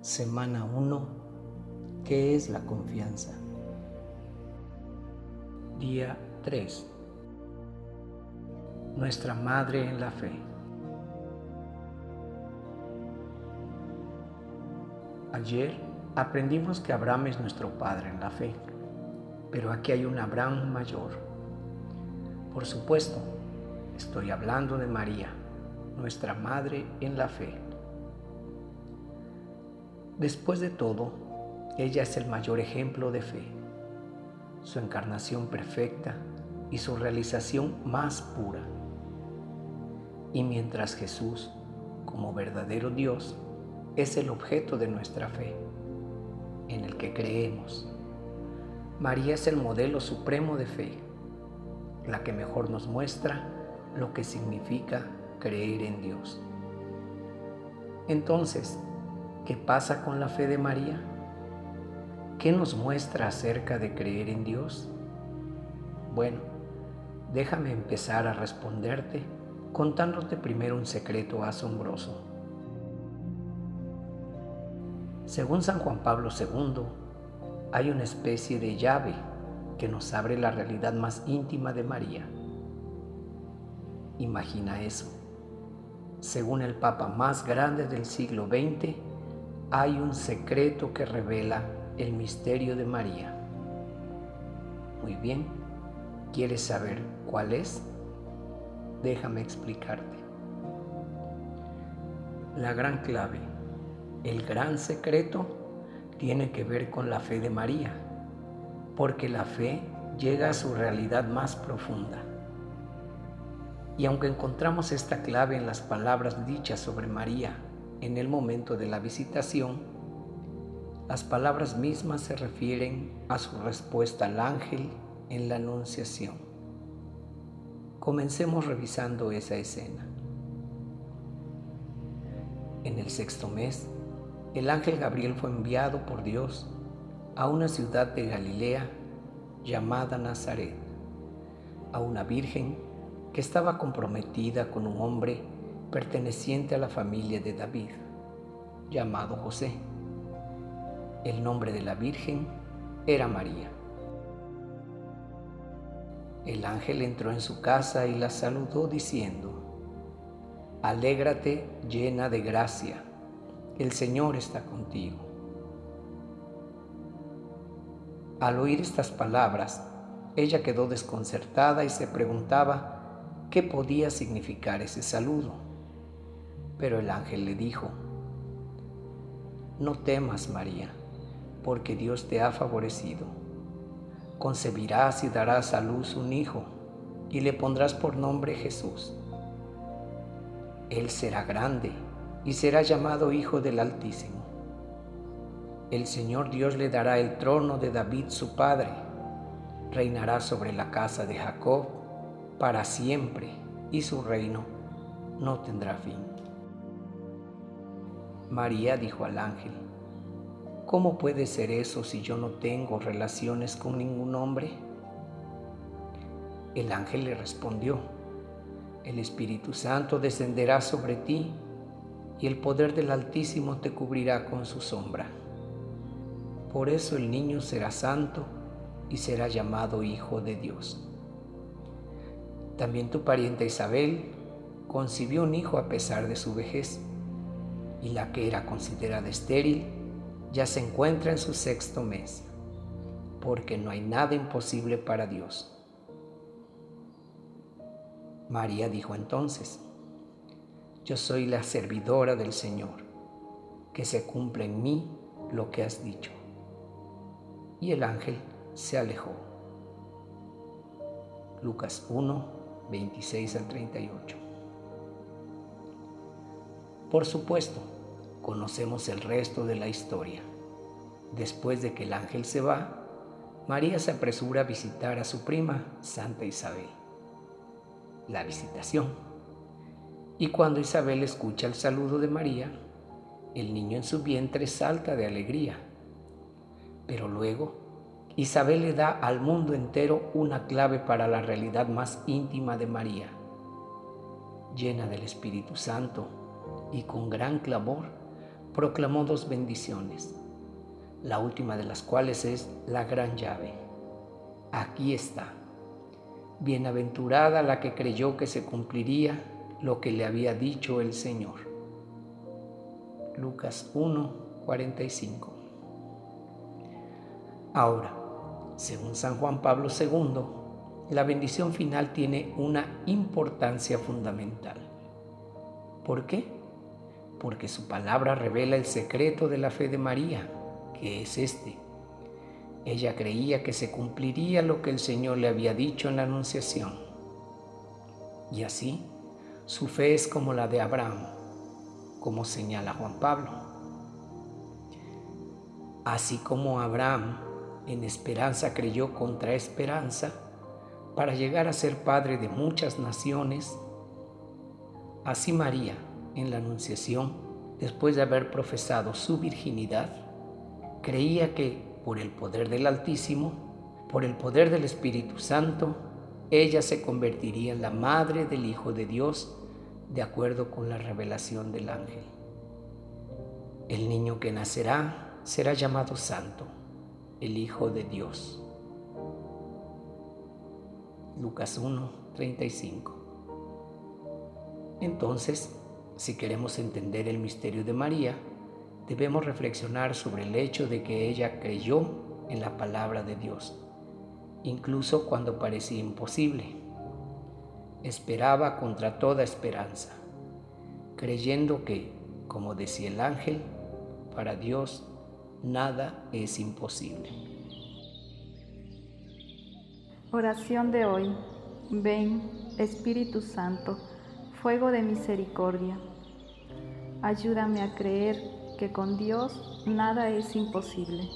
Semana 1. ¿Qué es la confianza? Día 3. Nuestra Madre en la Fe. Ayer aprendimos que Abraham es nuestro Padre en la fe, pero aquí hay un Abraham mayor. Por supuesto, estoy hablando de María, nuestra Madre en la fe. Después de todo, ella es el mayor ejemplo de fe, su encarnación perfecta y su realización más pura. Y mientras Jesús, como verdadero Dios, es el objeto de nuestra fe, en el que creemos, María es el modelo supremo de fe, la que mejor nos muestra lo que significa creer en Dios. Entonces, ¿Qué pasa con la fe de María? ¿Qué nos muestra acerca de creer en Dios? Bueno, déjame empezar a responderte contándote primero un secreto asombroso. Según San Juan Pablo II, hay una especie de llave que nos abre la realidad más íntima de María. Imagina eso. Según el Papa más grande del siglo XX, hay un secreto que revela el misterio de María. Muy bien, ¿quieres saber cuál es? Déjame explicarte. La gran clave, el gran secreto, tiene que ver con la fe de María, porque la fe llega a su realidad más profunda. Y aunque encontramos esta clave en las palabras dichas sobre María en el momento de la visitación, las palabras mismas se refieren a su respuesta al ángel en la anunciación. Comencemos revisando esa escena. En el sexto mes, el ángel Gabriel fue enviado por Dios a una ciudad de Galilea llamada Nazaret, a una virgen que estaba comprometida con un hombre perteneciente a la familia de David, llamado José. El nombre de la Virgen era María. El ángel entró en su casa y la saludó diciendo, Alégrate llena de gracia, el Señor está contigo. Al oír estas palabras, ella quedó desconcertada y se preguntaba qué podía significar ese saludo. Pero el ángel le dijo, no temas María, porque Dios te ha favorecido. Concebirás y darás a luz un hijo, y le pondrás por nombre Jesús. Él será grande y será llamado Hijo del Altísimo. El Señor Dios le dará el trono de David su padre. Reinará sobre la casa de Jacob para siempre, y su reino no tendrá fin. María dijo al ángel, ¿cómo puede ser eso si yo no tengo relaciones con ningún hombre? El ángel le respondió, el Espíritu Santo descenderá sobre ti y el poder del Altísimo te cubrirá con su sombra. Por eso el niño será santo y será llamado Hijo de Dios. También tu pariente Isabel concibió un hijo a pesar de su vejez y la que era considerada estéril ya se encuentra en su sexto mes, porque no hay nada imposible para Dios. María dijo entonces, yo soy la servidora del Señor, que se cumpla en mí lo que has dicho. Y el ángel se alejó. Lucas 1, 26 al 38. Por supuesto, conocemos el resto de la historia. Después de que el ángel se va, María se apresura a visitar a su prima, Santa Isabel. La visitación. Y cuando Isabel escucha el saludo de María, el niño en su vientre salta de alegría. Pero luego, Isabel le da al mundo entero una clave para la realidad más íntima de María. Llena del Espíritu Santo, y con gran clamor, proclamó dos bendiciones, la última de las cuales es la gran llave. Aquí está. Bienaventurada la que creyó que se cumpliría lo que le había dicho el Señor. Lucas 1, 45. Ahora, según San Juan Pablo II, la bendición final tiene una importancia fundamental. ¿Por qué? Porque su palabra revela el secreto de la fe de María, que es este. Ella creía que se cumpliría lo que el Señor le había dicho en la Anunciación. Y así, su fe es como la de Abraham, como señala Juan Pablo. Así como Abraham en esperanza creyó contra esperanza para llegar a ser padre de muchas naciones, Así María, en la Anunciación, después de haber profesado su virginidad, creía que por el poder del Altísimo, por el poder del Espíritu Santo, ella se convertiría en la madre del Hijo de Dios de acuerdo con la revelación del ángel. El niño que nacerá será llamado Santo, el Hijo de Dios. Lucas 1, 35. Entonces, si queremos entender el misterio de María, debemos reflexionar sobre el hecho de que ella creyó en la palabra de Dios, incluso cuando parecía imposible. Esperaba contra toda esperanza, creyendo que, como decía el ángel, para Dios nada es imposible. Oración de hoy. Ven, Espíritu Santo fuego de misericordia. Ayúdame a creer que con Dios nada es imposible.